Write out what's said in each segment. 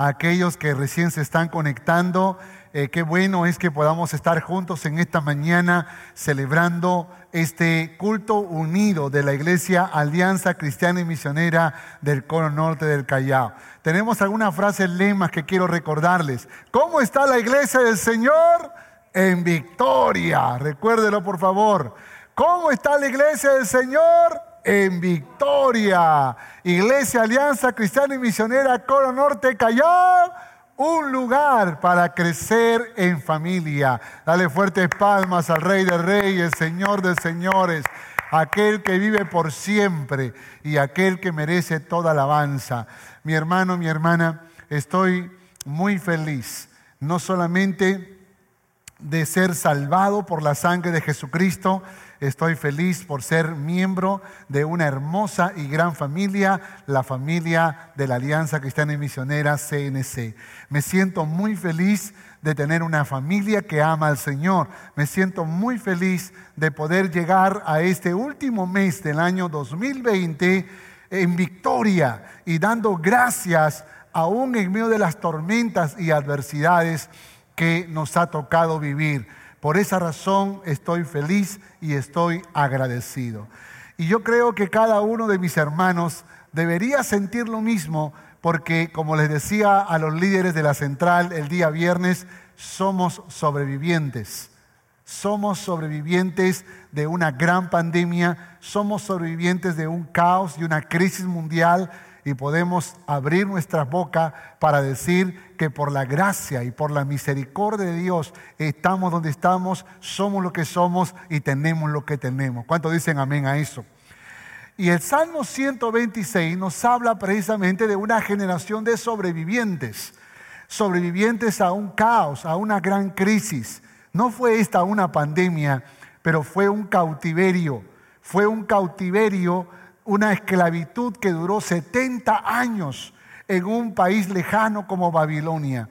a aquellos que recién se están conectando. Eh, qué bueno es que podamos estar juntos en esta mañana celebrando este culto unido de la Iglesia Alianza Cristiana y Misionera del Cono Norte del Callao. Tenemos algunas frases lemas que quiero recordarles. ¿Cómo está la Iglesia del Señor? En victoria. Recuérdelo por favor. ¿Cómo está la Iglesia del Señor? En victoria. Iglesia Alianza Cristiana y Misionera Coro Norte Callao, un lugar para crecer en familia. Dale fuertes palmas al Rey de Reyes, Señor de Señores, aquel que vive por siempre y aquel que merece toda alabanza. Mi hermano, mi hermana, estoy muy feliz, no solamente de ser salvado por la sangre de Jesucristo, Estoy feliz por ser miembro de una hermosa y gran familia, la familia de la Alianza Cristiana y Misionera CNC. Me siento muy feliz de tener una familia que ama al Señor. Me siento muy feliz de poder llegar a este último mes del año 2020 en victoria y dando gracias aún en medio de las tormentas y adversidades que nos ha tocado vivir. Por esa razón estoy feliz y estoy agradecido. Y yo creo que cada uno de mis hermanos debería sentir lo mismo porque, como les decía a los líderes de la central el día viernes, somos sobrevivientes. Somos sobrevivientes de una gran pandemia, somos sobrevivientes de un caos y una crisis mundial y podemos abrir nuestra boca para decir que por la gracia y por la misericordia de Dios estamos donde estamos, somos lo que somos y tenemos lo que tenemos. ¿Cuántos dicen amén a eso? Y el Salmo 126 nos habla precisamente de una generación de sobrevivientes, sobrevivientes a un caos, a una gran crisis. No fue esta una pandemia, pero fue un cautiverio, fue un cautiverio una esclavitud que duró 70 años en un país lejano como Babilonia.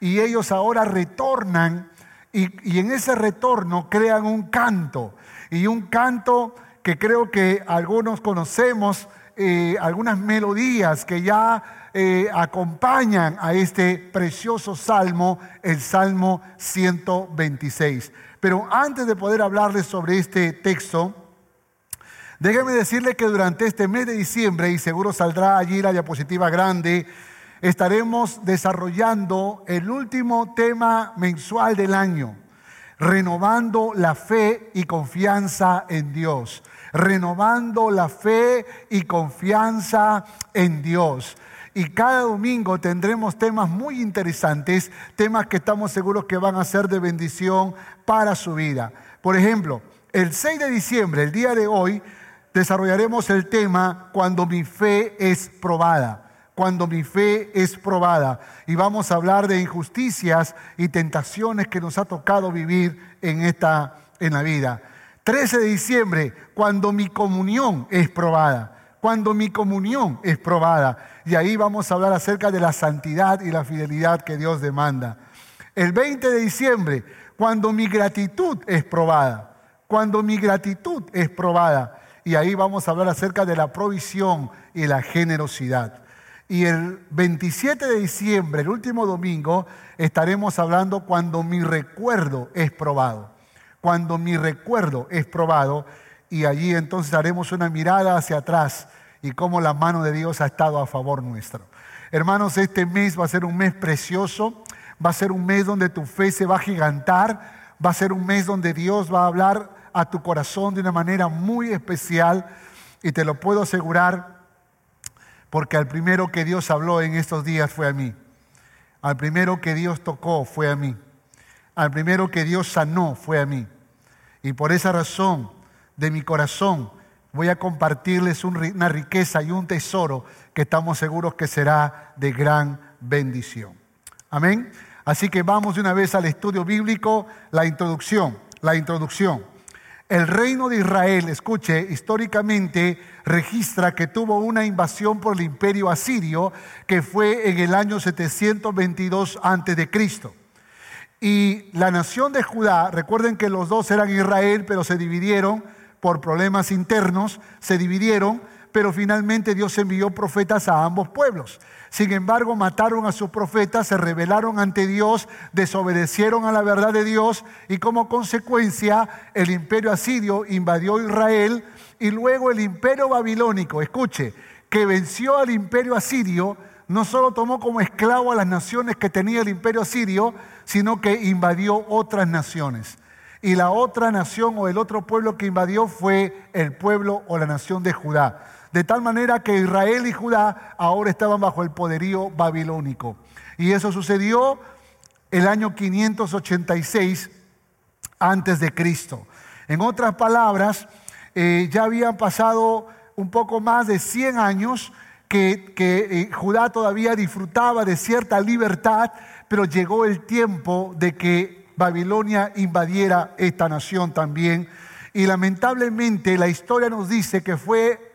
Y ellos ahora retornan y, en ese retorno crean un canto. Y un canto que creo que algunos conocemos, eh, algunas melodías que ya eh, acompañan a este precioso salmo, el Salmo 126. Pero antes de poder hablarles sobre este texto, Déjeme decirle que durante este mes de diciembre, y seguro saldrá allí la diapositiva grande, estaremos desarrollando el último tema mensual del año, renovando la fe y confianza en Dios, renovando la fe y confianza en Dios. Y cada domingo tendremos temas muy interesantes, temas que estamos seguros que van a ser de bendición para su vida. Por ejemplo, el 6 de diciembre, el día de hoy, desarrollaremos el tema cuando mi fe es probada. Cuando mi fe es probada. Y vamos a hablar de injusticias y tentaciones que nos ha tocado vivir en, esta, en la vida. 13 de diciembre, cuando mi comunión es probada. Cuando mi comunión es probada. Y ahí vamos a hablar acerca de la santidad y la fidelidad que Dios demanda. El 20 de diciembre, cuando mi gratitud es probada. Cuando mi gratitud es probada y ahí vamos a hablar acerca de la provisión y la generosidad. Y el 27 de diciembre, el último domingo, estaremos hablando cuando mi recuerdo es probado. Cuando mi recuerdo es probado y allí entonces haremos una mirada hacia atrás y cómo la mano de Dios ha estado a favor nuestro. Hermanos, este mes va a ser un mes precioso, va a ser un mes donde tu fe se va a gigantar, va a ser un mes donde Dios va a hablar a tu corazón de una manera muy especial y te lo puedo asegurar porque al primero que Dios habló en estos días fue a mí. Al primero que Dios tocó fue a mí. Al primero que Dios sanó fue a mí. Y por esa razón de mi corazón voy a compartirles una riqueza y un tesoro que estamos seguros que será de gran bendición. Amén. Así que vamos de una vez al estudio bíblico, la introducción, la introducción. El reino de Israel, escuche, históricamente registra que tuvo una invasión por el imperio asirio que fue en el año 722 a.C. Y la nación de Judá, recuerden que los dos eran Israel, pero se dividieron por problemas internos, se dividieron, pero finalmente Dios envió profetas a ambos pueblos. Sin embargo, mataron a sus profetas, se rebelaron ante Dios, desobedecieron a la verdad de Dios y como consecuencia el imperio asirio invadió Israel y luego el imperio babilónico, escuche, que venció al imperio asirio, no solo tomó como esclavo a las naciones que tenía el imperio asirio, sino que invadió otras naciones. Y la otra nación o el otro pueblo que invadió fue el pueblo o la nación de Judá. De tal manera que Israel y Judá ahora estaban bajo el poderío babilónico. Y eso sucedió el año 586 antes de Cristo. En otras palabras, eh, ya habían pasado un poco más de 100 años que, eh, Judá todavía disfrutaba de cierta libertad, pero llegó el tiempo de que Babilonia invadiera esta nación también. Y lamentablemente la historia nos dice que fue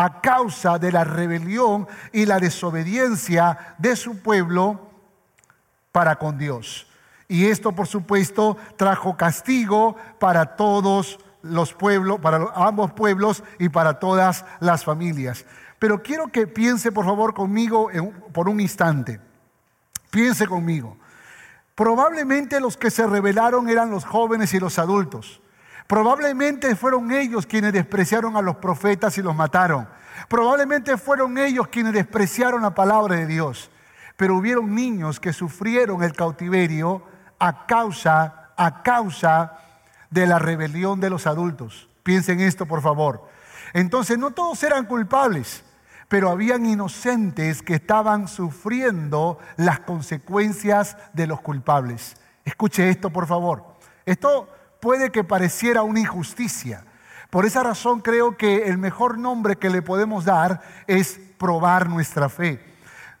a causa de la rebelión y la desobediencia de su pueblo para con Dios. Y esto, por supuesto, trajo castigo para todos los pueblos, para ambos pueblos y para todas las familias. Pero quiero que piense, por favor, conmigo por un instante. Piense conmigo. Probablemente los que se rebelaron eran los jóvenes y los adultos. Probablemente fueron ellos quienes despreciaron a los profetas y los mataron. Probablemente fueron ellos quienes despreciaron la palabra de Dios. Pero hubieron niños que sufrieron el cautiverio a causa, a causa de la rebelión de los adultos. Piensen esto, por favor. Entonces, no todos eran culpables pero habían inocentes que estaban sufriendo las consecuencias de los culpables. Escuche esto, por favor. Esto puede que pareciera una injusticia. Por esa razón creo que el mejor nombre que le podemos dar es probar nuestra fe.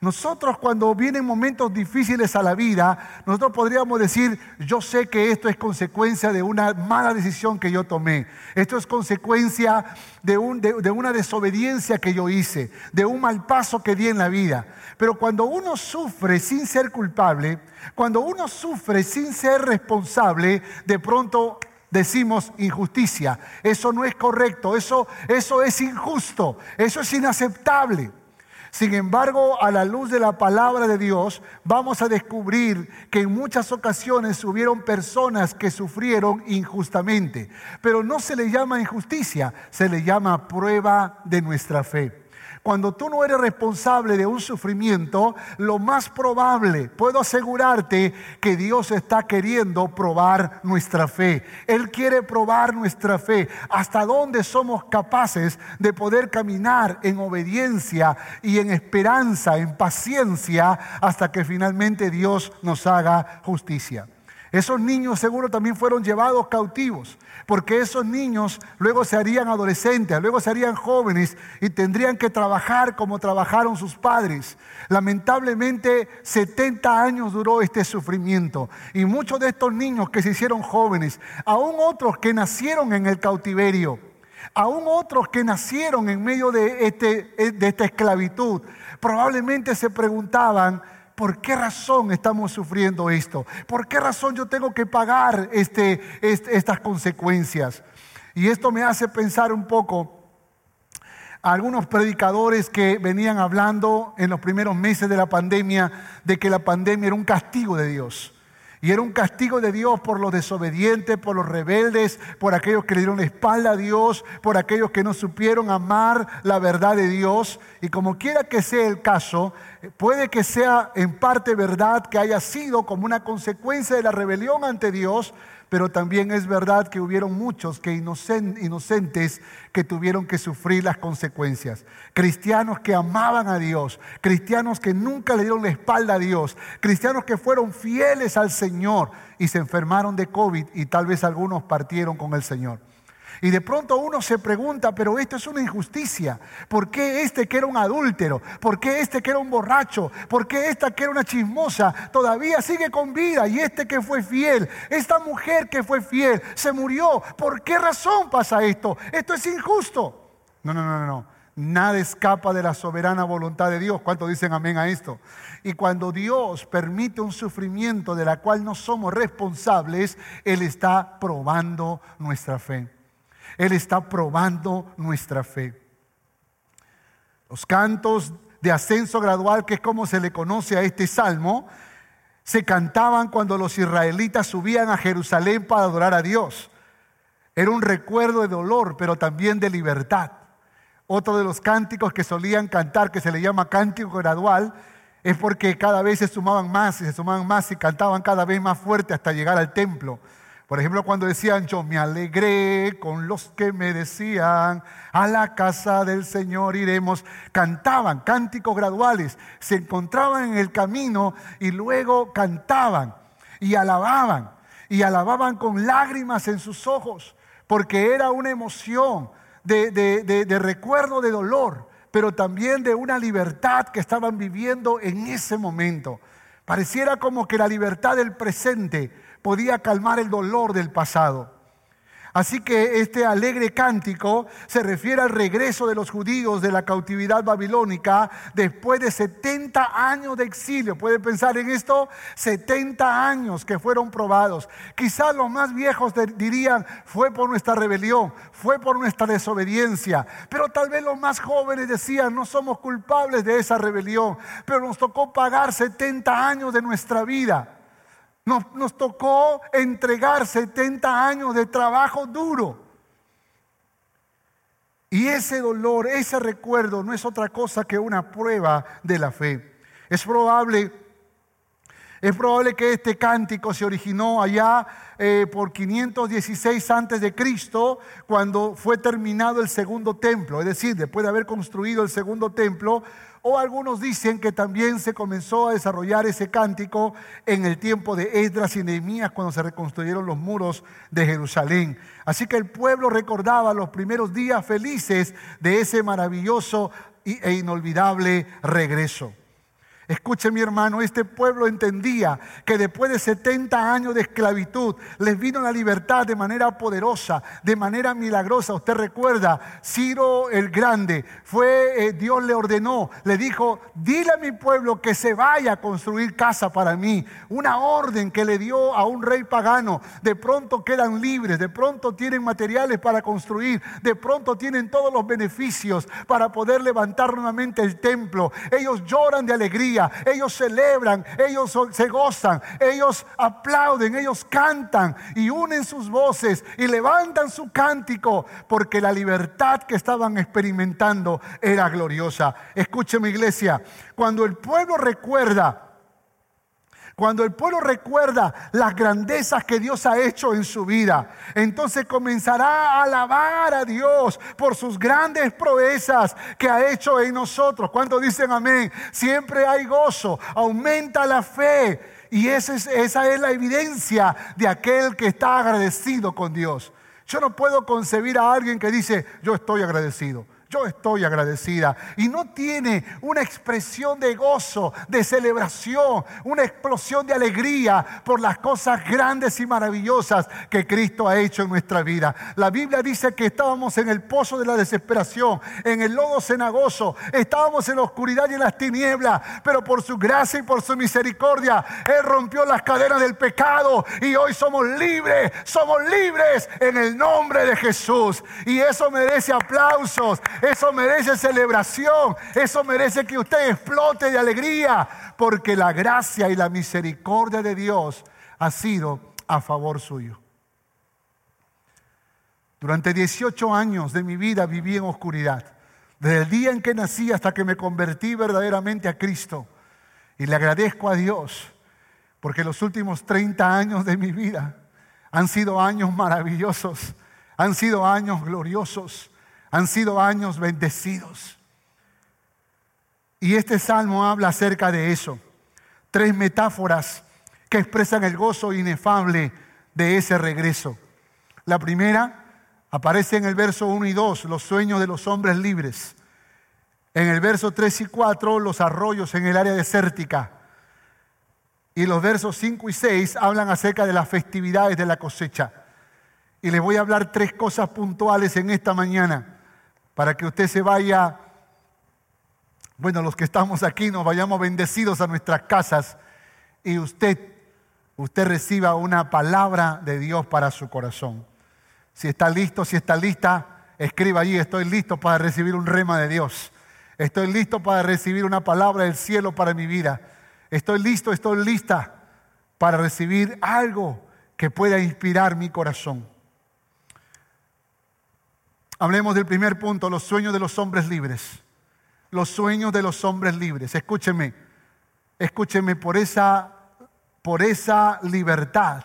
Nosotros cuando vienen momentos difíciles a la vida, nosotros podríamos decir, yo sé que esto es consecuencia de una mala decisión que yo tomé, esto es consecuencia de, una desobediencia que yo hice, de un mal paso que di en la vida. Pero cuando uno sufre sin ser culpable, cuando uno sufre sin ser responsable, de pronto decimos injusticia. Eso no es correcto, eso, eso es injusto, eso es inaceptable. Sin embargo, a la luz de la palabra de Dios, vamos a descubrir que en muchas ocasiones hubieron personas que sufrieron injustamente. Pero no se le llama injusticia, se le llama prueba de nuestra fe. Cuando tú no eres responsable de un sufrimiento, lo más probable, puedo asegurarte que Dios está queriendo probar nuestra fe. Él quiere probar nuestra fe. Hasta dónde somos capaces de poder caminar en obediencia y en esperanza, en paciencia, hasta que finalmente Dios nos haga justicia. Esos niños seguro también fueron llevados cautivos, porque esos niños luego se harían adolescentes, luego se harían jóvenes y tendrían que trabajar como trabajaron sus padres. Lamentablemente 70 años duró este sufrimiento y muchos de estos niños que se hicieron jóvenes, aún otros que nacieron en el cautiverio, aún otros que nacieron en medio de, este, de esta esclavitud, probablemente se preguntaban, ¿por qué razón estamos sufriendo esto? ¿Por qué razón yo tengo que pagar este, estas consecuencias? Y esto me hace pensar un poco a algunos predicadores que venían hablando en los primeros meses de la pandemia de que la pandemia era un castigo de Dios. Y era un castigo de Dios por los desobedientes, por los rebeldes, por aquellos que le dieron la espalda a Dios, por aquellos que no supieron amar la verdad de Dios. Y como quiera que sea el caso, puede que sea en parte verdad que haya sido como una consecuencia de la rebelión ante Dios, pero también es verdad que hubieron muchos que inocentes que tuvieron que sufrir las consecuencias. Cristianos que amaban a Dios, cristianos que nunca le dieron la espalda a Dios, cristianos que fueron fieles al Señor y se enfermaron de COVID y tal vez algunos partieron con el Señor. Y de pronto uno se pregunta, pero esto es una injusticia. ¿Por qué este que era un adúltero? ¿Por qué este que era un borracho? ¿Por qué esta que era una chismosa todavía sigue con vida? Y este que fue fiel, esta mujer que fue fiel, se murió. ¿Por qué razón pasa esto? Esto es injusto. No, no, no, no. Nada escapa de la soberana voluntad de Dios. ¿Cuánto dicen amén a esto? Y cuando Dios permite un sufrimiento de la cual no somos responsables, Él está probando nuestra fe. Él está probando nuestra fe. Los cantos de ascenso gradual, que es como se le conoce a este salmo, se cantaban cuando los israelitas subían a Jerusalén para adorar a Dios. Era un recuerdo de dolor, pero también de libertad. Otro de los cánticos que solían cantar, que se le llama cántico gradual, es porque cada vez se sumaban más y se sumaban más y cantaban cada vez más fuerte hasta llegar al templo. Por ejemplo, cuando decían, yo me alegré con los que me decían, a la casa del Señor iremos, cantaban cánticos graduales, se encontraban en el camino y luego cantaban y alababan, y alababan con lágrimas en sus ojos, porque era una emoción de, de recuerdo de dolor, pero también de una libertad que estaban viviendo en ese momento. Pareciera como que la libertad del presente podía calmar el dolor del pasado. Así que este alegre cántico se refiere al regreso de los judíos de la cautividad babilónica después de 70 años de exilio. ¿Puede pensar en esto? 70 años que fueron probados. Quizás los más viejos dirían, fue por nuestra rebelión, fue por nuestra desobediencia. Pero tal vez los más jóvenes decían, no somos culpables de esa rebelión, pero nos tocó pagar 70 años de nuestra vida. Nos, tocó entregar 70 años de trabajo duro. Y ese dolor, ese recuerdo no es otra cosa que una prueba de la fe. Es probable, es probable que este cántico se originó allá eh, por 516 antes de Cristo, cuando fue terminado el segundo templo. Es decir, después de haber construido el segundo templo, o algunos dicen que también se comenzó a desarrollar ese cántico en el tiempo de Esdras y Nehemías cuando se reconstruyeron los muros de Jerusalén. Así que el pueblo recordaba los primeros días felices de ese maravilloso e inolvidable regreso. Escuche mi hermano, este pueblo entendía que después de 70 años de esclavitud les vino la libertad de manera poderosa, de manera milagrosa. Usted recuerda, Ciro el Grande, fue, eh, Dios le ordenó, le dijo, dile a mi pueblo que se vaya a construir casa para mí. Una orden que le dio a un rey pagano. De pronto quedan libres, de pronto tienen materiales para construir, de pronto tienen todos los beneficios para poder levantar nuevamente el templo. Ellos lloran de alegría ellos celebran, ellos se gozan, ellos aplauden, ellos cantan y unen sus voces y levantan su cántico porque la libertad que estaban experimentando era gloriosa. Escúcheme iglesia, cuando el pueblo recuerda cuando el pueblo recuerda las grandezas que Dios ha hecho en su vida, entonces comenzará a alabar a Dios por sus grandes proezas que ha hecho en nosotros. Cuando dicen amén, siempre hay gozo, aumenta la fe. Y esa es, esa es la evidencia de aquel que está agradecido con Dios. Yo no puedo concebir a alguien que dice, yo estoy agradecido. Yo estoy agradecida. Y no tiene una expresión de gozo, de celebración, una explosión de alegría por las cosas grandes y maravillosas que Cristo ha hecho en nuestra vida. La Biblia dice que estábamos en el pozo de la desesperación, en el lodo cenagoso, estábamos en la oscuridad y en las tinieblas, pero por su gracia y por su misericordia, Él rompió las cadenas del pecado y hoy somos libres, somos libres en el nombre de Jesús. Y eso merece aplausos, eso merece celebración. Eso merece que usted explote de alegría. Porque la gracia y la misericordia de Dios ha sido a favor suyo. Durante 18 años de mi vida viví en oscuridad. Desde el día en que nací hasta que me convertí verdaderamente a Cristo. Y le agradezco a Dios porque los últimos 30 años de mi vida han sido años maravillosos, han sido años gloriosos, han sido años bendecidos. Y este salmo habla acerca de eso. Tres metáforas que expresan el gozo inefable de ese regreso. La primera Aparece en el verso 1 y 2 los sueños de los hombres libres. En el verso 3 y 4 los arroyos en el área desértica. Y los versos 5 y 6 hablan acerca de las festividades de la cosecha. Y les voy a hablar tres cosas puntuales en esta mañana para que usted se vaya, bueno, los que estamos aquí nos vayamos bendecidos a nuestras casas y usted, usted reciba una palabra de Dios para su corazón. Si está listo, si está lista, escriba allí, estoy listo para recibir un rema de Dios. Estoy listo para recibir una palabra del cielo para mi vida. Estoy listo, estoy lista para recibir algo que pueda inspirar mi corazón. Hablemos del primer punto, los sueños de los hombres libres. Los sueños de los hombres libres. Escúcheme, escúcheme, por esa, por esa libertad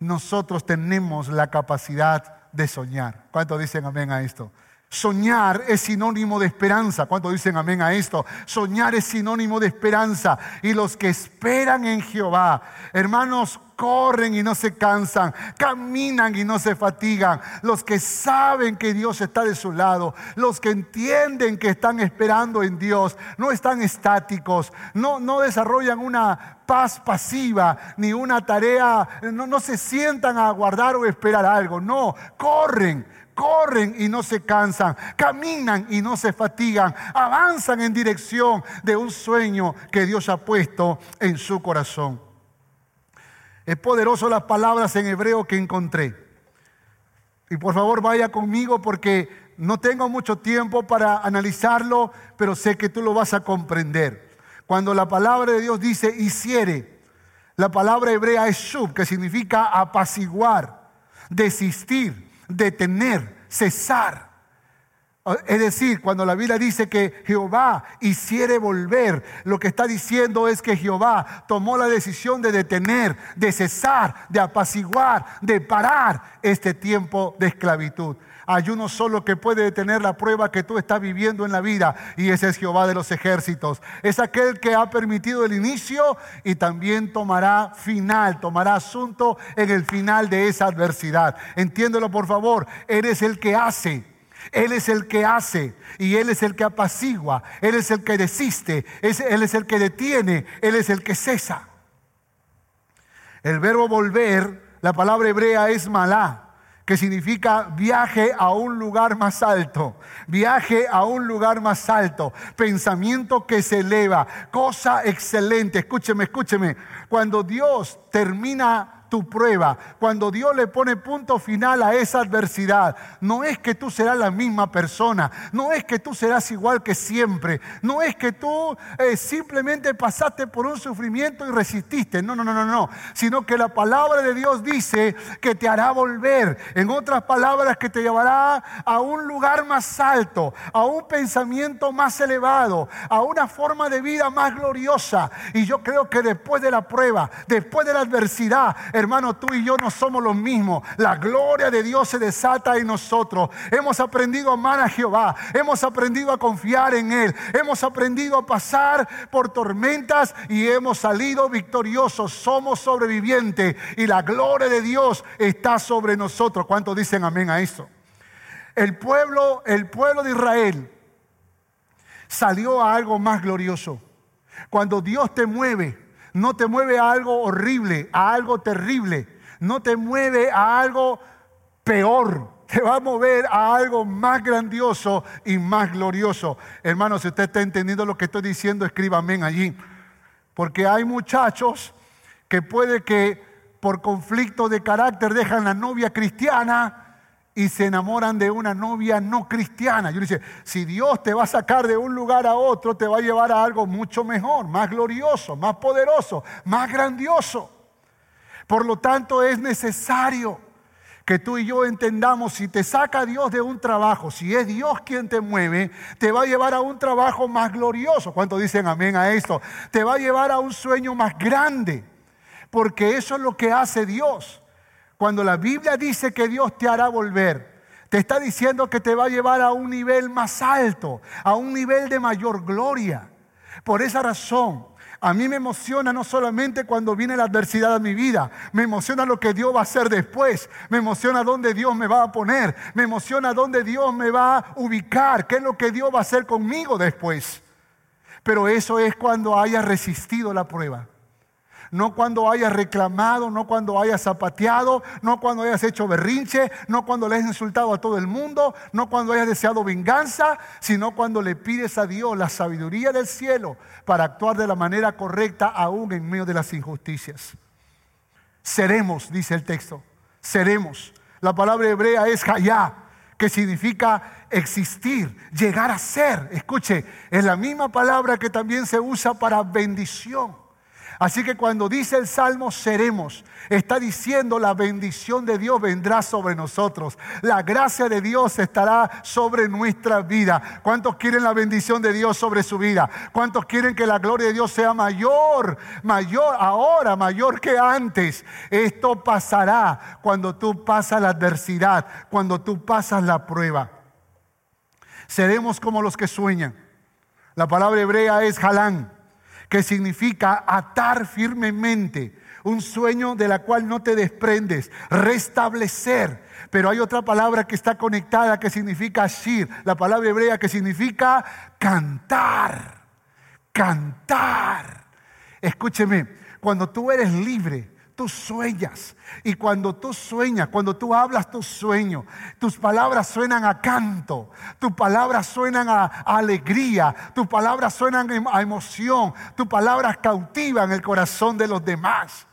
nosotros tenemos la capacidad de soñar. ¿Cuántos dicen amén a esto? Soñar es sinónimo de esperanza. ¿Cuántos dicen amén a esto? Soñar es sinónimo de esperanza. Y los que esperan en Jehová, hermanos, corren y no se cansan, caminan y no se fatigan. Los que saben que Dios está de su lado, los que entienden que están esperando en Dios, no están estáticos, no, no desarrollan una paz pasiva ni una tarea, no, no se sientan a aguardar o esperar algo, no, corren corren y no se cansan, caminan y no se fatigan, avanzan en dirección de un sueño que Dios ha puesto en su corazón. Es poderoso las palabras en hebreo que encontré. Y por favor vaya conmigo porque no tengo mucho tiempo para analizarlo, pero sé que tú lo vas a comprender. Cuando la palabra de Dios dice hiciere, la palabra hebrea es shub, que significa apaciguar, desistir, detener, cesar. Es decir, cuando la Biblia dice que Jehová hiciere volver, lo que está diciendo es que Jehová tomó la decisión de detener, de cesar, de apaciguar, de parar este tiempo de esclavitud. Hay uno solo que puede detener la prueba que tú estás viviendo en la vida y ese es Jehová de los ejércitos. Es aquel que ha permitido el inicio y también tomará final, tomará asunto en el final de esa adversidad. Entiéndelo por favor, eres el que hace él es el que hace y Él es el que apacigua, Él es el que desiste, Él es el que detiene, Él es el que cesa. El verbo volver, la palabra hebrea es malá, que significa viaje a un lugar más alto, viaje a un lugar más alto, pensamiento que se eleva, cosa excelente. Escúcheme, escúcheme, cuando Dios termina tu prueba, cuando Dios le pone punto final a esa adversidad, no es que tú serás la misma persona, no es que tú serás igual que siempre, no es que tú eh, simplemente pasaste por un sufrimiento y resististe, no, no, no, no, no, sino que la palabra de Dios dice que te hará volver, en otras palabras, que te llevará a un lugar más alto, a un pensamiento más elevado, a una forma de vida más gloriosa. Y yo creo que después de la prueba, después de la adversidad, Hermano, tú y yo no somos los mismos. La gloria de Dios se desata en nosotros. Hemos aprendido a amar a Jehová. Hemos aprendido a confiar en Él. Hemos aprendido a pasar por tormentas y hemos salido victoriosos. Somos sobrevivientes y la gloria de Dios está sobre nosotros. ¿Cuántos dicen amén a eso? El pueblo, el pueblo de Israel salió a algo más glorioso. Cuando Dios te mueve, no te mueve a algo horrible, a algo terrible, no te mueve a algo peor, te va a mover a algo más grandioso y más glorioso. Hermano, si usted está entendiendo lo que estoy diciendo, escríbame allí. Porque hay muchachos que puede que por conflicto de carácter dejan la novia cristiana y se enamoran de una novia no cristiana. Yo dice, si Dios te va a sacar de un lugar a otro, te va a llevar a algo mucho mejor, más glorioso, más poderoso, más grandioso. Por lo tanto, es necesario que tú y yo entendamos, si te saca Dios de un trabajo, si es Dios quien te mueve, te va a llevar a un trabajo más glorioso. ¿Cuántos dicen amén a esto? Te va a llevar a un sueño más grande, porque eso es lo que hace Dios. Cuando la Biblia dice que Dios te hará volver, te está diciendo que te va a llevar a un nivel más alto, a un nivel de mayor gloria. Por esa razón, a mí me emociona no solamente cuando viene la adversidad a mi vida, me emociona lo que Dios va a hacer después, me emociona dónde Dios me va a poner, me emociona dónde Dios me va a ubicar, qué es lo que Dios va a hacer conmigo después. Pero eso es cuando haya resistido la prueba no cuando hayas reclamado, no cuando hayas zapateado, no cuando hayas hecho berrinche, no cuando le hayas insultado a todo el mundo, no cuando hayas deseado venganza, sino cuando le pides a Dios la sabiduría del cielo para actuar de la manera correcta aún en medio de las injusticias. Seremos, dice el texto, seremos. La palabra hebrea es hayá, que significa existir, llegar a ser. Escuche, es la misma palabra que también se usa para bendición. Así que cuando dice el Salmo seremos, está diciendo la bendición de Dios vendrá sobre nosotros. La gracia de Dios estará sobre nuestra vida. ¿Cuántos quieren la bendición de Dios sobre su vida? ¿Cuántos quieren que la gloria de Dios sea mayor, mayor ahora, mayor que antes? Esto pasará cuando tú pasas la adversidad, cuando tú pasas la prueba. Seremos como los que sueñan. La palabra hebrea es halán que significa atar firmemente, un sueño de la cual no te desprendes, restablecer. Pero hay otra palabra que está conectada que significa shir, la palabra hebrea que significa cantar, cantar. Escúcheme, cuando tú eres libre, tú sueñas. Y cuando tú sueñas, cuando tú hablas tu sueño, tus palabras suenan a canto, tus palabras suenan a, alegría, tus palabras suenan a emoción, tus palabras cautivan el corazón de los demás.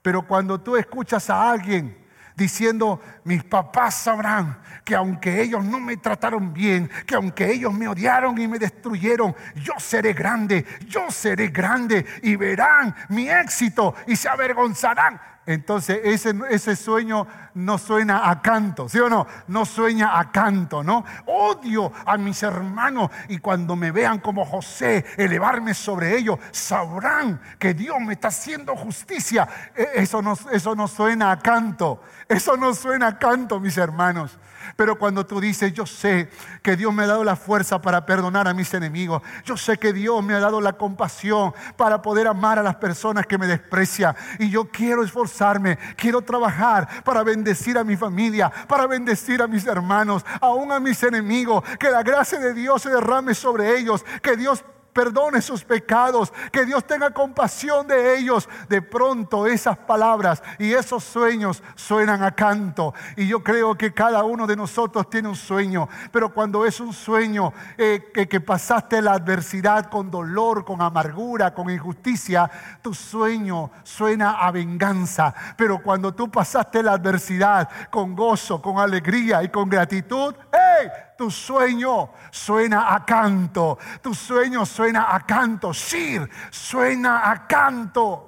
Pero cuando tú escuchas a alguien diciendo, mis papás sabrán que aunque ellos no me trataron bien, que aunque ellos me odiaron y me destruyeron, yo seré grande, yo seré grande y verán mi éxito y se avergonzarán. Entonces ese, ese, sueño no suena a canto, ¿sí o no? No sueña a canto, ¿no? Odio a mis hermanos y cuando me vean como José elevarme sobre ellos, sabrán que Dios me está haciendo justicia. E, eso no, eso no suena a canto, eso no suena a canto, mis hermanos. Pero cuando tú dices, yo sé que Dios me ha dado la fuerza para perdonar a mis enemigos, yo sé que Dios me ha dado la compasión para poder amar a las personas que me desprecian, y yo quiero esforzarme, quiero trabajar para bendecir a mi familia, para bendecir a mis hermanos, aún a mis enemigos, que la gracia de Dios se derrame sobre ellos, que Dios perdone sus pecados, que Dios tenga compasión de ellos. De pronto esas palabras y esos sueños suenan a canto. Y yo creo que cada uno de nosotros tiene un sueño, pero cuando es un sueño eh, que, que pasaste la adversidad con dolor, con amargura, con injusticia, tu sueño suena a venganza. Pero cuando tú pasaste la adversidad con gozo, con alegría y con gratitud, ¡hey! Tu sueño suena a canto, tu sueño suena a canto, Sir, suena a canto.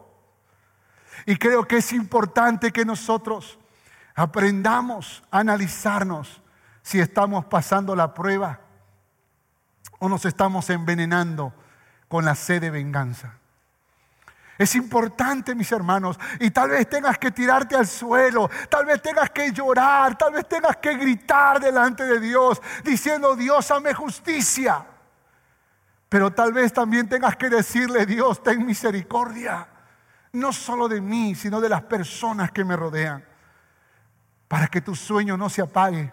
Y creo que es importante que nosotros aprendamos a analizarnos si estamos pasando la prueba o nos estamos envenenando con la sed de venganza. Es importante, mis hermanos. Y tal vez tengas que tirarte al suelo, tal vez tengas que llorar, tal vez tengas que gritar delante de Dios, diciendo, Dios, ame justicia. Pero tal vez también tengas que decirle, Dios, ten misericordia, no solo de mí, sino de las personas que me rodean, para que tu sueño no se apague,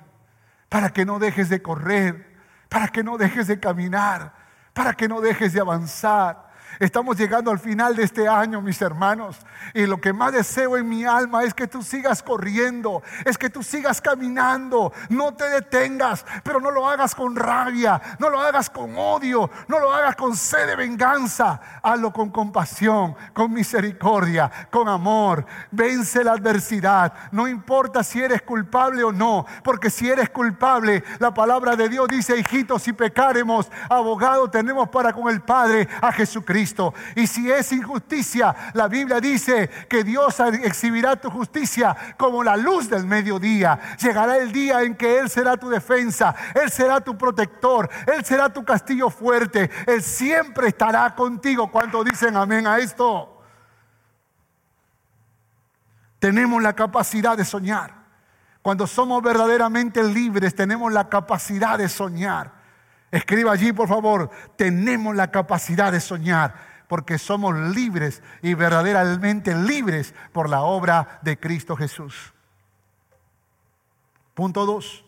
para que no dejes de correr, para que no dejes de caminar, para que no dejes de avanzar. Estamos llegando al final de este año, mis hermanos. Y lo que más deseo en mi alma es que tú sigas corriendo, es que tú sigas caminando. No te detengas, pero no lo hagas con rabia, no lo hagas con odio, no lo hagas con sed de venganza. Hazlo con compasión, con misericordia, con amor. Vence la adversidad. No importa si eres culpable o no, porque si eres culpable, la palabra de Dios dice, hijitos, si pecaremos, abogado tenemos para con el Padre a Jesucristo. Y si es injusticia, la Biblia dice que Dios exhibirá tu justicia como la luz del mediodía. Llegará el día en que Él será tu defensa, Él será tu protector, Él será tu castillo fuerte, Él siempre estará contigo. cuando dicen amén a esto? Tenemos la capacidad de soñar. Cuando somos verdaderamente libres, tenemos la capacidad de soñar. Escriba allí, por favor, tenemos la capacidad de soñar porque somos libres y verdaderamente libres por la obra de Cristo Jesús. Punto dos,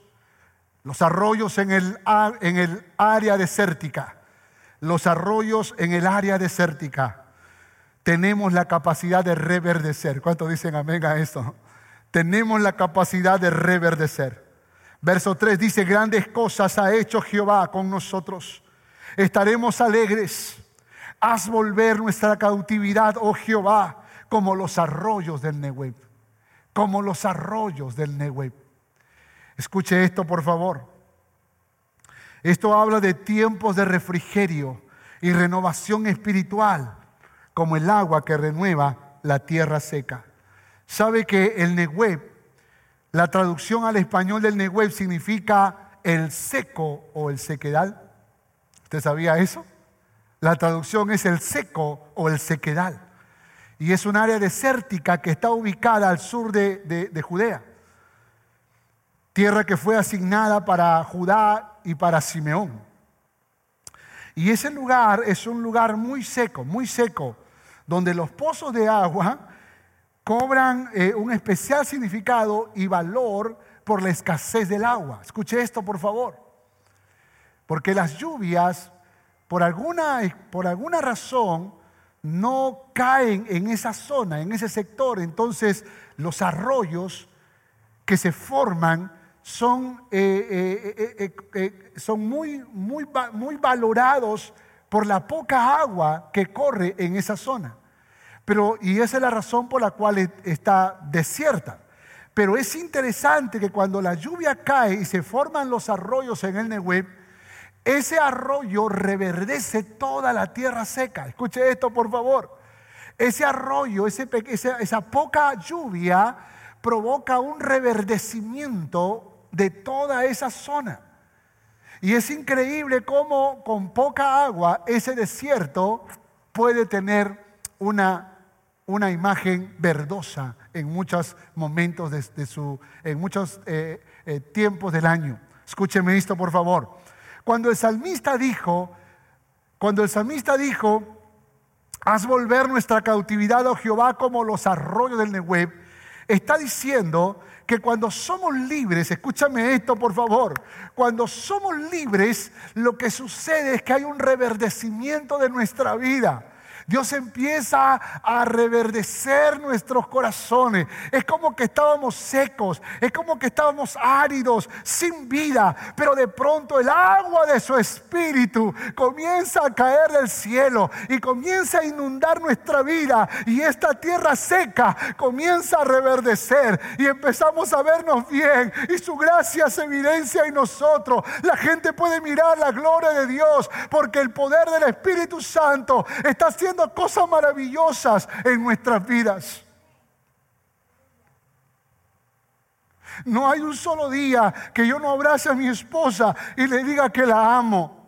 los arroyos en el, en el área desértica. Los arroyos en el área desértica. Tenemos la capacidad de reverdecer. ¿Cuántos dicen amén a esto? Tenemos la capacidad de reverdecer. Verso 3 dice, grandes cosas ha hecho Jehová con nosotros. Estaremos alegres. Haz volver nuestra cautividad, oh Jehová, como los arroyos del Nehueb. Como los arroyos del Nehueb. Escuche esto, por favor. Esto habla de tiempos de refrigerio y renovación espiritual, como el agua que renueva la tierra seca. ¿Sabe que el Nehueb, la traducción al español del Nehueb significa el seco o el sequedal? ¿Usted sabía eso? La traducción es el seco o el sequedal. Y es un área desértica que está ubicada al sur de, Judea. Tierra que fue asignada para Judá y para Simeón. Y ese lugar es un lugar muy seco, muy seco, donde los pozos de agua cobran eh, un especial significado y valor por la escasez del agua. Escuche esto, por favor. Porque las lluvias por alguna, por alguna razón no caen en esa zona, en ese sector. Entonces los arroyos que se forman son, eh, eh, eh, son muy, muy, muy valorados por la poca agua que corre en esa zona. Pero, y esa es la razón por la cual está desierta. Pero es interesante que cuando la lluvia cae y se forman los arroyos en el Nehueb, ese arroyo reverdece toda la tierra seca. Escuche esto, por favor. Ese arroyo, esa, poca lluvia provoca un reverdecimiento de toda esa zona. Y es increíble cómo con poca agua ese desierto puede tener una, una imagen verdosa en muchos momentos de, su, en muchos eh, eh, tiempos del año. Escúcheme esto, por favor. Cuando el salmista dijo, cuando el salmista dijo, haz volver nuestra cautividad, oh Jehová, como los arroyos del Nehueb, está diciendo que cuando somos libres, escúchame esto por favor, cuando somos libres, lo que sucede es que hay un reverdecimiento de nuestra vida. Dios empieza a reverdecer nuestros corazones. Es como que estábamos secos, es como que estábamos áridos, sin vida, pero de pronto el agua de su espíritu comienza a caer del cielo y comienza a inundar nuestra vida y esta tierra seca comienza a reverdecer y empezamos a vernos bien y su gracia se evidencia en nosotros. La gente puede mirar la gloria de Dios porque el poder del Espíritu Santo está cosas maravillosas en nuestras vidas. No hay un solo día que yo no abrace a mi esposa y le diga que la amo.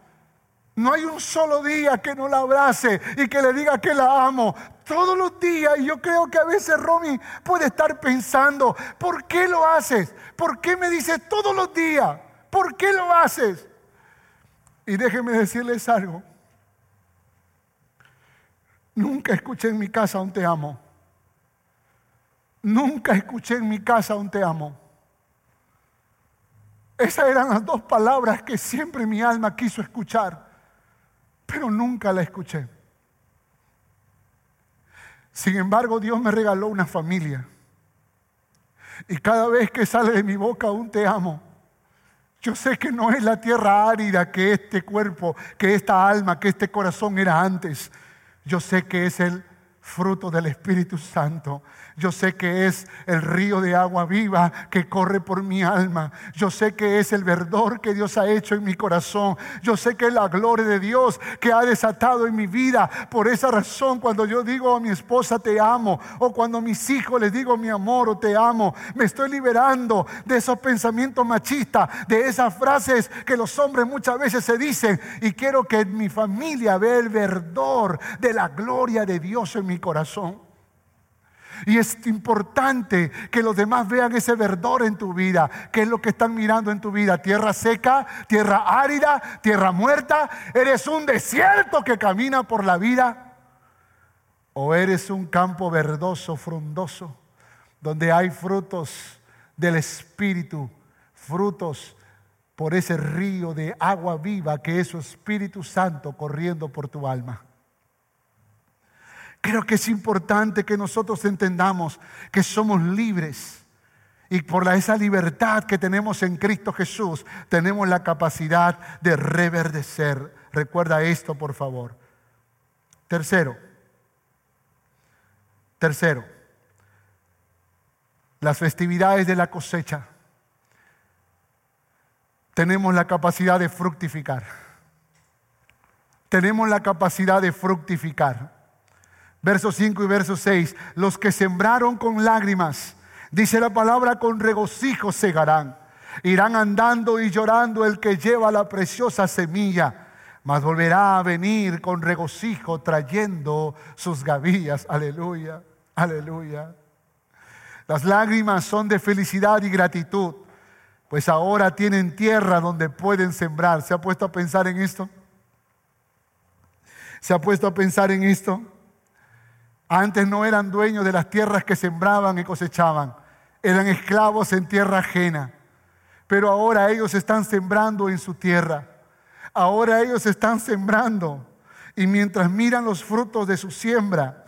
No hay un solo día que no la abrace y que le diga que la amo. Todos los días, y yo creo que a veces Romy puede estar pensando, ¿por qué lo haces? ¿Por qué me dices todos los días? ¿Por qué lo haces? Y déjenme decirles algo. Nunca escuché en mi casa un te amo. Nunca escuché en mi casa un te amo. Esas eran las dos palabras que siempre mi alma quiso escuchar, pero nunca la escuché. Sin embargo, Dios me regaló una familia. Y cada vez que sale de mi boca un te amo, yo sé que no es la tierra árida que este cuerpo, que esta alma, que este corazón era antes. Yo sé que es el fruto del Espíritu Santo yo sé que es el río de agua viva que corre por mi alma. Yo sé que es el verdor que Dios ha hecho en mi corazón. Yo sé que es la gloria de Dios que ha desatado en mi vida. Por esa razón, cuando yo digo a mi esposa te amo, o cuando a mis hijos les digo mi amor o te amo, me estoy liberando de esos pensamientos machistas, de esas frases que los hombres muchas veces se dicen. Y quiero que mi familia vea el verdor de la gloria de Dios en mi corazón. Y es importante que los demás vean ese verdor en tu vida. ¿Qué es lo que están mirando en tu vida? ¿Tierra seca? ¿Tierra árida? ¿Tierra muerta? ¿Eres un desierto que camina por la vida? ¿O eres un campo verdoso, frondoso, donde hay frutos del Espíritu, frutos por ese río de agua viva que es su Espíritu Santo corriendo por tu alma? Creo que es importante que nosotros entendamos que somos libres y por esa libertad que tenemos en Cristo Jesús tenemos la capacidad de reverdecer. Recuerda esto, por favor. Tercero, tercero, las festividades de la cosecha. Tenemos la capacidad de fructificar. Tenemos la capacidad de fructificar. Verso 5 y verso 6. Los que sembraron con lágrimas, dice la palabra, con regocijo segarán. Irán andando y llorando el que lleva la preciosa semilla, mas volverá a venir con regocijo trayendo sus gavillas. Aleluya, aleluya. Las lágrimas son de felicidad y gratitud, pues ahora tienen tierra donde pueden sembrar. ¿Se ha puesto a pensar en esto? ¿Se ha puesto a pensar en esto? Antes no eran dueños de las tierras que sembraban y cosechaban, eran esclavos en tierra ajena. Pero ahora ellos están sembrando en su tierra. Ahora ellos están sembrando. Y mientras miran los frutos de su siembra,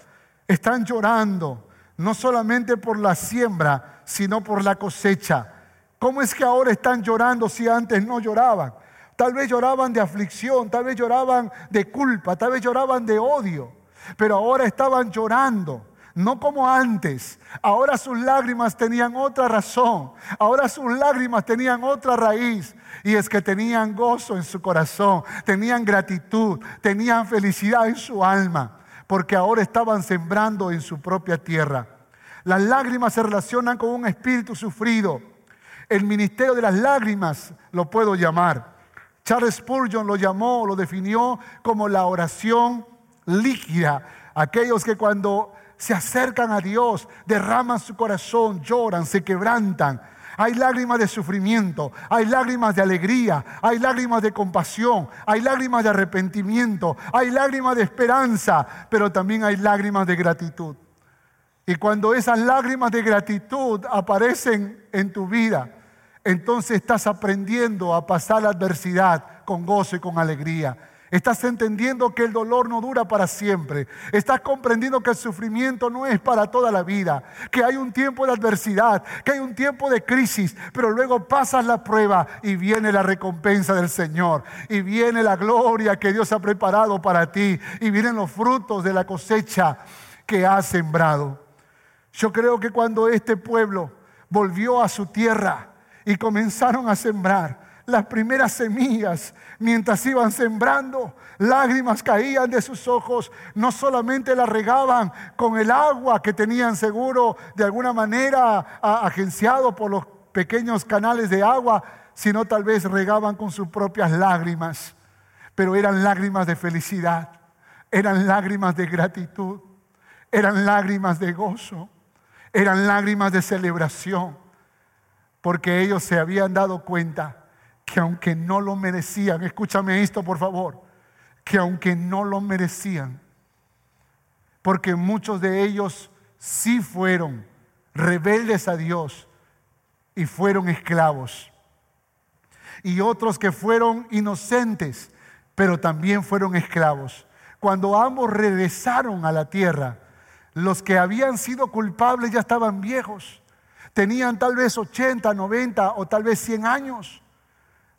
están llorando, no solamente por la siembra, sino por la cosecha. ¿Cómo es que ahora están llorando si antes no lloraban? Tal vez lloraban de aflicción, tal vez lloraban de culpa, tal vez lloraban de odio. Pero ahora estaban llorando, no como antes. Ahora sus lágrimas tenían otra razón. Ahora sus lágrimas tenían otra raíz. Y es que tenían gozo en su corazón, tenían gratitud, tenían felicidad en su alma, porque ahora estaban sembrando en su propia tierra. Las lágrimas se relacionan con un espíritu sufrido. El ministerio de las lágrimas lo puedo llamar. Charles Spurgeon lo llamó, lo definió como la oración líquida. Aquellos que cuando se acercan a Dios, derraman su corazón, lloran, se quebrantan. Hay lágrimas de sufrimiento, hay lágrimas de alegría, hay lágrimas de compasión, hay lágrimas de arrepentimiento, hay lágrimas de esperanza, pero también hay lágrimas de gratitud. Y cuando esas lágrimas de gratitud aparecen en tu vida, entonces estás aprendiendo a pasar la adversidad con gozo y con alegría. Estás entendiendo que el dolor no dura para siempre. Estás comprendiendo que el sufrimiento no es para toda la vida. Que hay un tiempo de adversidad, que hay un tiempo de crisis, pero luego pasas la prueba y viene la recompensa del Señor. Y viene la gloria que Dios ha preparado para ti. Y vienen los frutos de la cosecha que has sembrado. Yo creo que cuando este pueblo volvió a su tierra y comenzaron a sembrar, las primeras semillas, mientras iban sembrando, lágrimas caían de sus ojos, no solamente las regaban con el agua que tenían seguro de alguna manera agenciado por los pequeños canales de agua, sino tal vez regaban con sus propias lágrimas, pero eran lágrimas de felicidad, eran lágrimas de gratitud, eran lágrimas de gozo, eran lágrimas de celebración, porque ellos se habían dado cuenta que aunque no lo merecían, escúchame esto por favor, que aunque no lo merecían, porque muchos de ellos sí fueron rebeldes a Dios y fueron esclavos, y otros que fueron inocentes, pero también fueron esclavos. Cuando ambos regresaron a la tierra, los que habían sido culpables ya estaban viejos, tenían tal vez 80, 90 o tal vez 100 años.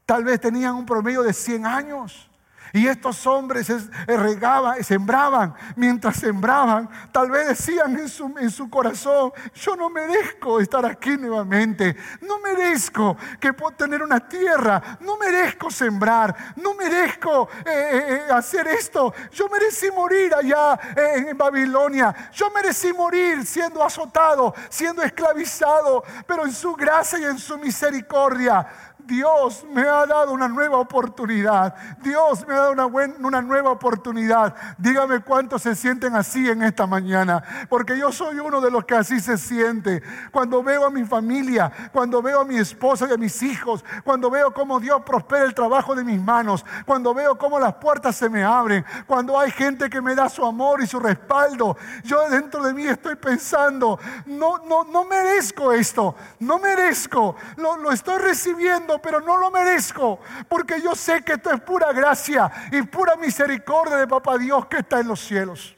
Tal vez tenían un promedio de 100 años. Y estos hombres regaban, sembraban. Mientras sembraban, tal vez decían en su, corazón, yo no merezco estar aquí nuevamente. No merezco que puedo tener una tierra. No merezco sembrar. No merezco eh, eh, eh, hacer esto. Yo merecí morir allá en Babilonia. Yo merecí morir siendo azotado, siendo esclavizado. Pero en su gracia y en su misericordia Dios me ha dado una nueva oportunidad. Dios me ha dado una, una nueva oportunidad. Dígame cuántos se sienten así en esta mañana. Porque yo soy uno de los que así se siente. Cuando veo a mi familia, cuando veo a mi esposa y a mis hijos, cuando veo cómo Dios prospera el trabajo de mis manos, cuando veo cómo las puertas se me abren, cuando hay gente que me da su amor y su respaldo, yo dentro de mí estoy pensando, no, no, no merezco esto, no merezco, lo, lo estoy recibiendo, pero no lo merezco, porque yo sé que esto es pura gracia y pura misericordia de Papá Dios que está en los cielos.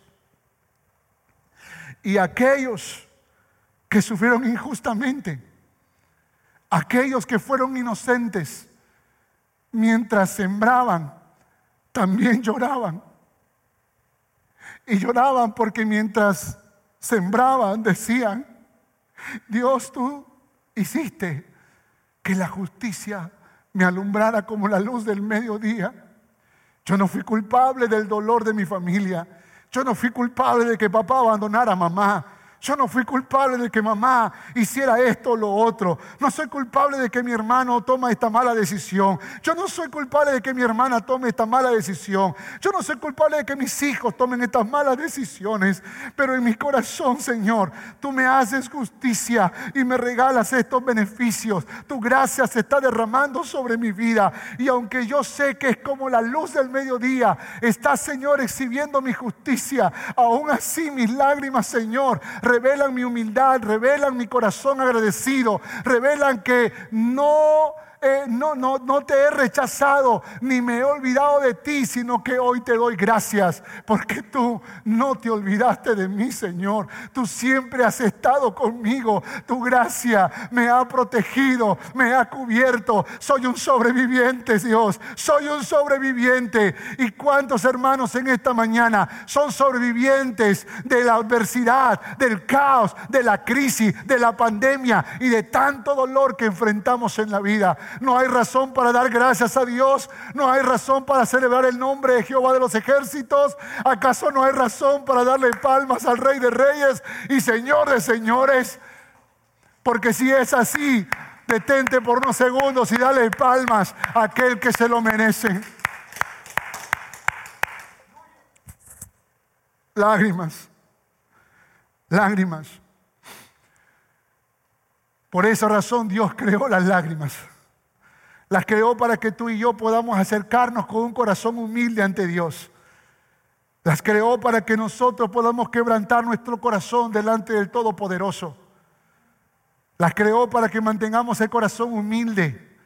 Y aquellos que sufrieron injustamente, aquellos que fueron inocentes, mientras sembraban, también lloraban. Y lloraban porque mientras sembraban decían, Dios tú hiciste que la justicia me alumbrara como la luz del mediodía. Yo no fui culpable del dolor de mi familia. Yo no fui culpable de que papá abandonara a mamá. Yo no fui culpable de que mamá hiciera esto o lo otro. No soy culpable de que mi hermano tome esta mala decisión. Yo no soy culpable de que mi hermana tome esta mala decisión. Yo no soy culpable de que mis hijos tomen estas malas decisiones. Pero en mi corazón, Señor, tú me haces justicia y me regalas estos beneficios. Tu gracia se está derramando sobre mi vida. Y aunque yo sé que es como la luz del mediodía, está, Señor, exhibiendo mi justicia. Aún así, mis lágrimas, Señor, revelan mi humildad, revelan mi corazón agradecido, revelan que no eh, no, no, no te he rechazado ni me he olvidado de ti, sino que hoy te doy gracias porque tú no te olvidaste de mí, Señor. Tú siempre has estado conmigo. Tu gracia me ha protegido, me ha cubierto. Soy un sobreviviente, Dios. Soy un sobreviviente. ¿Y cuántos hermanos en esta mañana son sobrevivientes de la adversidad, del caos, de la crisis, de la pandemia y de tanto dolor que enfrentamos en la vida? No hay razón para dar gracias a Dios. No hay razón para celebrar el nombre de Jehová de los ejércitos. ¿Acaso no hay razón para darle palmas al Rey de Reyes y Señor de Señores? Porque si es así, detente por unos segundos y dale palmas a aquel que se lo merece. Lágrimas, lágrimas. Por esa razón Dios creó las lágrimas. Las creó para que tú y yo podamos acercarnos con un corazón humilde ante Dios. Las creó para que nosotros podamos quebrantar nuestro corazón delante del Todopoderoso. Las creó para que mantengamos el corazón humilde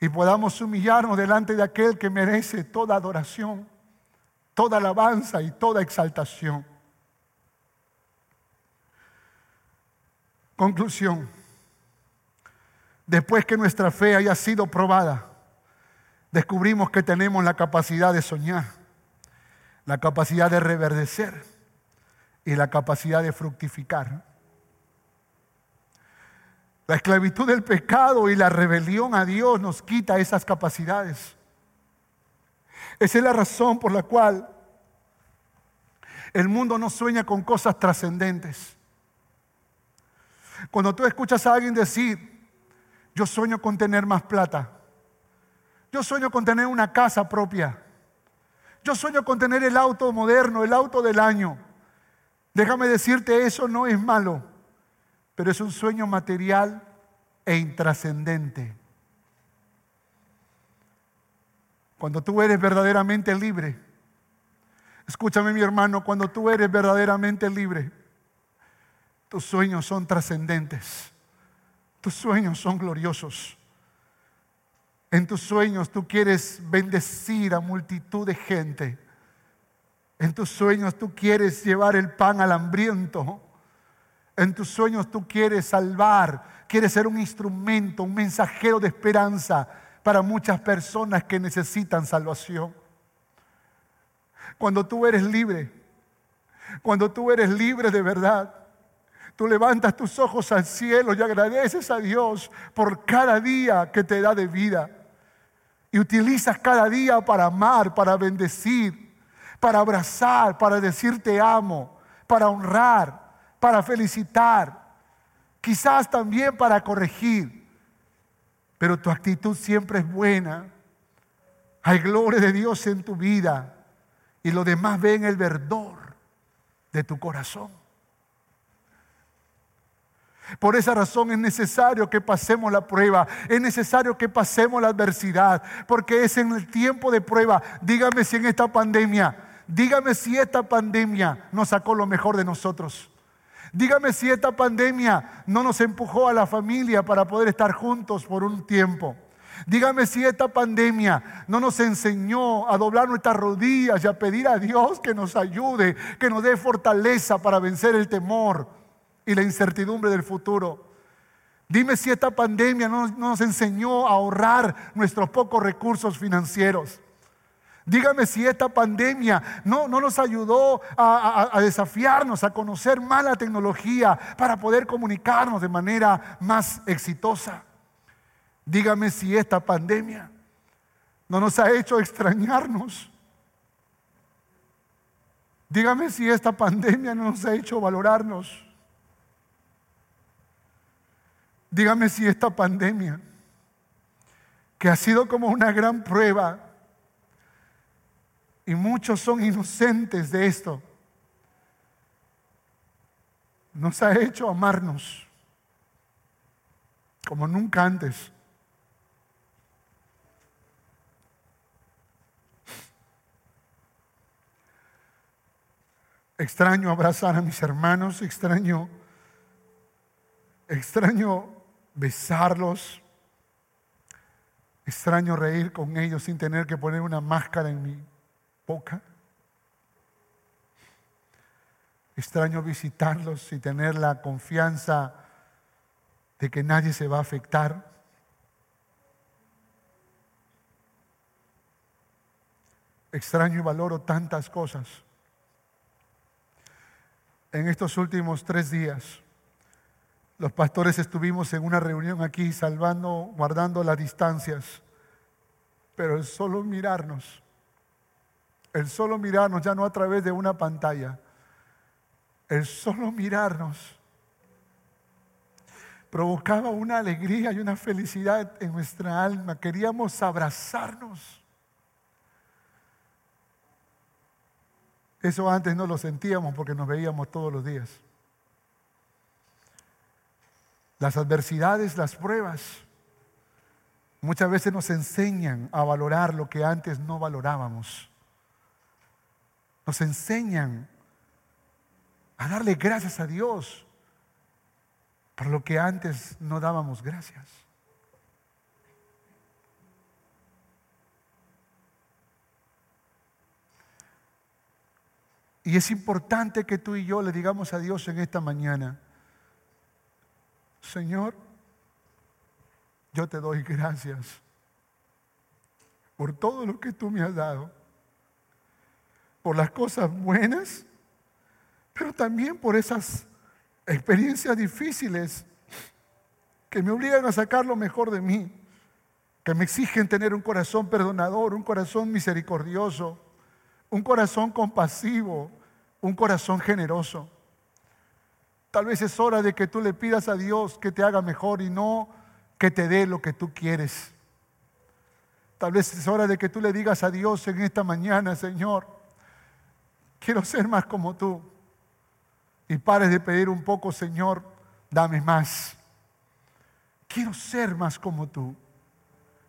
y podamos humillarnos delante de aquel que merece toda adoración, toda alabanza y toda exaltación. Conclusión. Después que nuestra fe haya sido probada, descubrimos que tenemos la capacidad de soñar, la capacidad de reverdecer y la capacidad de fructificar. La esclavitud del pecado y la rebelión a Dios nos quita esas capacidades. Esa es la razón por la cual el mundo no sueña con cosas trascendentes. Cuando tú escuchas a alguien decir, yo sueño con tener más plata. Yo sueño con tener una casa propia. Yo sueño con tener el auto moderno, el auto del año. Déjame decirte, eso no es malo, pero es un sueño material e intrascendente. Cuando tú eres verdaderamente libre, escúchame mi hermano, cuando tú eres verdaderamente libre, tus sueños son trascendentes. Tus sueños son gloriosos. En tus sueños tú quieres bendecir a multitud de gente. En tus sueños tú quieres llevar el pan al hambriento. En tus sueños tú quieres salvar, quieres ser un instrumento, un mensajero de esperanza para muchas personas que necesitan salvación. Cuando tú eres libre, cuando tú eres libre de verdad, Tú levantas tus ojos al cielo y agradeces a Dios por cada día que te da de vida. Y utilizas cada día para amar, para bendecir, para abrazar, para decir te amo, para honrar, para felicitar, quizás también para corregir. pero tu actitud siempre es buena. Hay gloria de Dios en tu vida y lo demás ven el verdor de tu corazón. Por esa razón es necesario que pasemos la prueba, es necesario que pasemos la adversidad, porque es en el tiempo de prueba. Dígame si en esta pandemia, dígame si esta pandemia nos sacó lo mejor de nosotros. Dígame si esta pandemia no nos empujó a la familia para poder estar juntos por un tiempo. Dígame si esta pandemia no nos enseñó a doblar nuestras rodillas y a pedir a Dios que nos ayude, que nos dé fortaleza para vencer el temor y la incertidumbre del futuro. Dime si esta pandemia no, nos enseñó a ahorrar nuestros pocos recursos financieros. Dígame si esta pandemia no, no nos ayudó a, a, desafiarnos, a conocer más la tecnología para poder comunicarnos de manera más exitosa. Dígame si esta pandemia no nos ha hecho extrañarnos. Dígame si esta pandemia no nos ha hecho valorarnos. Dígame si esta pandemia, que ha sido como una gran prueba, y muchos son inocentes de esto, nos ha hecho amarnos como nunca antes. Extraño abrazar a mis hermanos, extraño, extraño besarlos. Extraño reír con ellos sin tener que poner una máscara en mi boca. Extraño visitarlos y tener la confianza de que nadie se va a afectar. Extraño y valoro tantas cosas. En estos últimos tres días los pastores estuvimos en una reunión aquí salvando, guardando las distancias, pero el solo mirarnos, el solo mirarnos, ya no a través de una pantalla, el solo mirarnos provocaba una alegría y una felicidad en nuestra alma. Queríamos abrazarnos. Eso antes no lo sentíamos porque nos veíamos todos los días. Las adversidades, las pruebas, muchas veces nos enseñan a valorar lo que antes no valorábamos. Nos enseñan a darle gracias a Dios por lo que antes no dábamos gracias. Y es importante que tú y yo le digamos a Dios en esta mañana, Señor, yo te doy gracias por todo lo que tú me has dado, por las cosas buenas, pero también por esas experiencias difíciles que me obligan a sacar lo mejor de mí, que me exigen tener un corazón perdonador, un corazón misericordioso, un corazón compasivo, un corazón generoso. Tal vez es hora de que tú le pidas a Dios que te haga mejor y no que te dé lo que tú quieres. Tal vez es hora de que tú le digas a Dios en esta mañana, Señor, quiero ser más como tú. Y pares de pedir un poco, Señor, dame más. Quiero ser más como tú.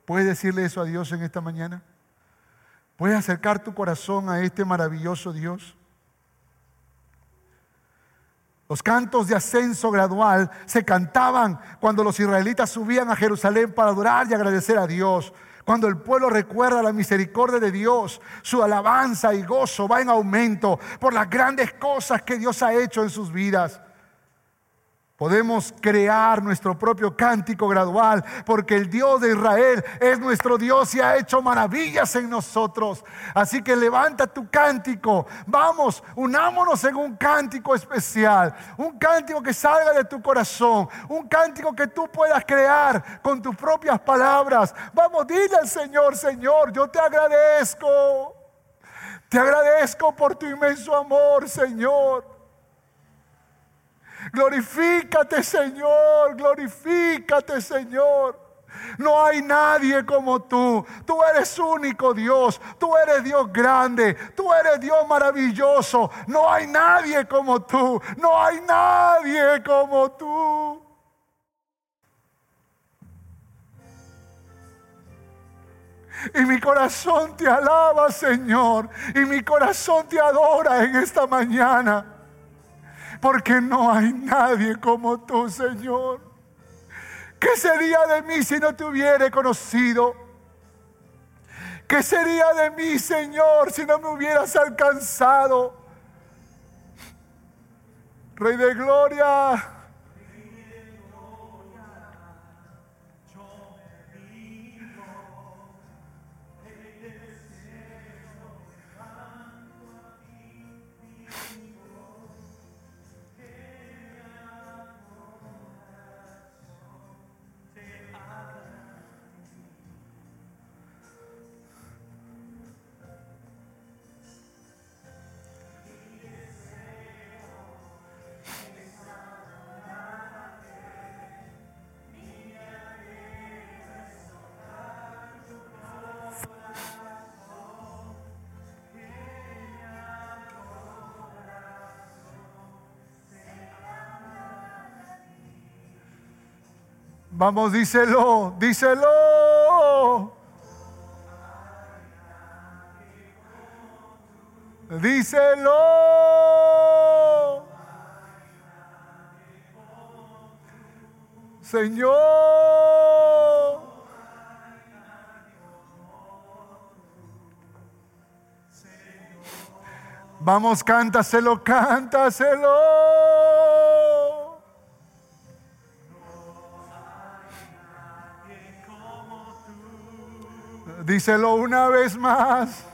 ¿Puedes decirle eso a Dios en esta mañana? ¿Puedes acercar tu corazón a este maravilloso Dios? Los cantos de ascenso gradual se cantaban cuando los israelitas subían a Jerusalén para adorar y agradecer a Dios. Cuando el pueblo recuerda la misericordia de Dios, su alabanza y gozo va en aumento por las grandes cosas que Dios ha hecho en sus vidas. Podemos crear nuestro propio cántico gradual porque el Dios de Israel es nuestro Dios y ha hecho maravillas en nosotros. Así que levanta tu cántico. Vamos, unámonos en un cántico especial. Un cántico que salga de tu corazón. Un cántico que tú puedas crear con tus propias palabras. Vamos, dile al Señor, Señor, yo te agradezco. Te agradezco por tu inmenso amor, Señor. Glorifícate, Señor, glorifícate, Señor. No hay nadie como tú. Tú eres único Dios. Tú eres Dios grande. Tú eres Dios maravilloso. No hay nadie como tú. No hay nadie como tú. Y mi corazón te alaba, Señor. Y mi corazón te adora en esta mañana. Porque no hay nadie como tú, Señor. ¿Qué sería de mí si no te hubiera conocido? ¿Qué sería de mí, Señor, si no me hubieras alcanzado? Rey de gloria. Vamos, díselo, díselo. Díselo. Señor. Vamos, cántaselo, cántaselo. Díselo una vez más.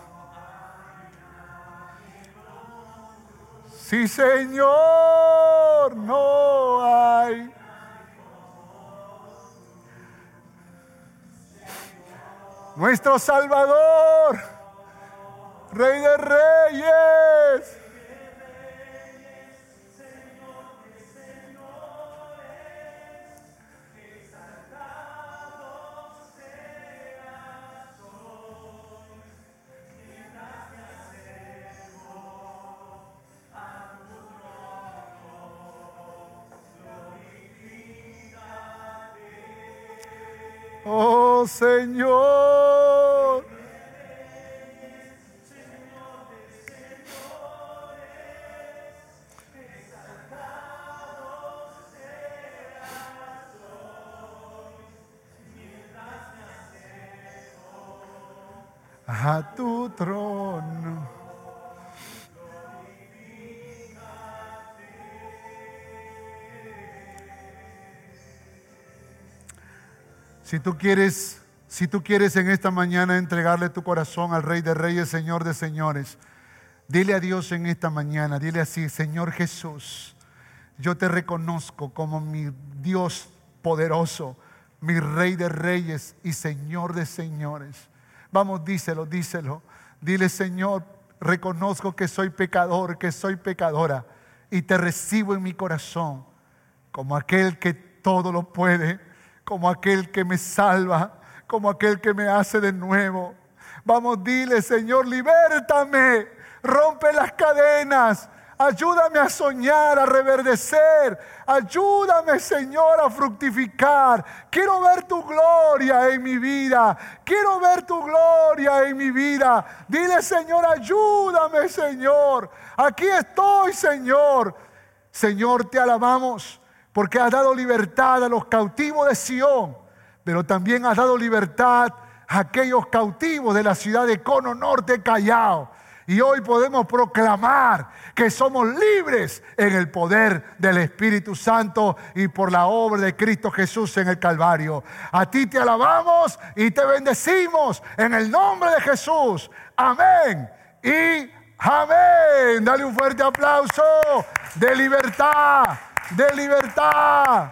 Sí, Señor, no hay. Nuestro Salvador, Rey de Reyes. Señor. A tu trono. Si tú quieres, si tú quieres en esta mañana entregarle tu corazón al Rey de Reyes, Señor de Señores, dile a Dios en esta mañana, dile así, Señor Jesús, yo te reconozco como mi Dios poderoso, mi Rey de Reyes y Señor de Señores. Vamos, díselo, díselo. Dile, Señor, reconozco que soy pecador, que soy pecadora y te recibo en mi corazón como aquel que todo lo puede como aquel que me salva, como aquel que me hace de nuevo. Vamos, dile, Señor, libértame, rompe las cadenas, ayúdame a soñar, a reverdecer, ayúdame, Señor, a fructificar. Quiero ver tu gloria en mi vida, quiero ver tu gloria en mi vida. Dile, Señor, ayúdame, Señor. Aquí estoy, Señor. Señor, te alabamos porque has dado libertad a los cautivos de Sión, pero también has dado libertad a aquellos cautivos de la ciudad de Cono Norte, Callao. Y hoy podemos proclamar que somos libres en el poder del Espíritu Santo y por la obra de Cristo Jesús en el Calvario. A ti te alabamos y te bendecimos en el nombre de Jesús. Amén. Y amén. Dale un fuerte aplauso de libertad de libertad.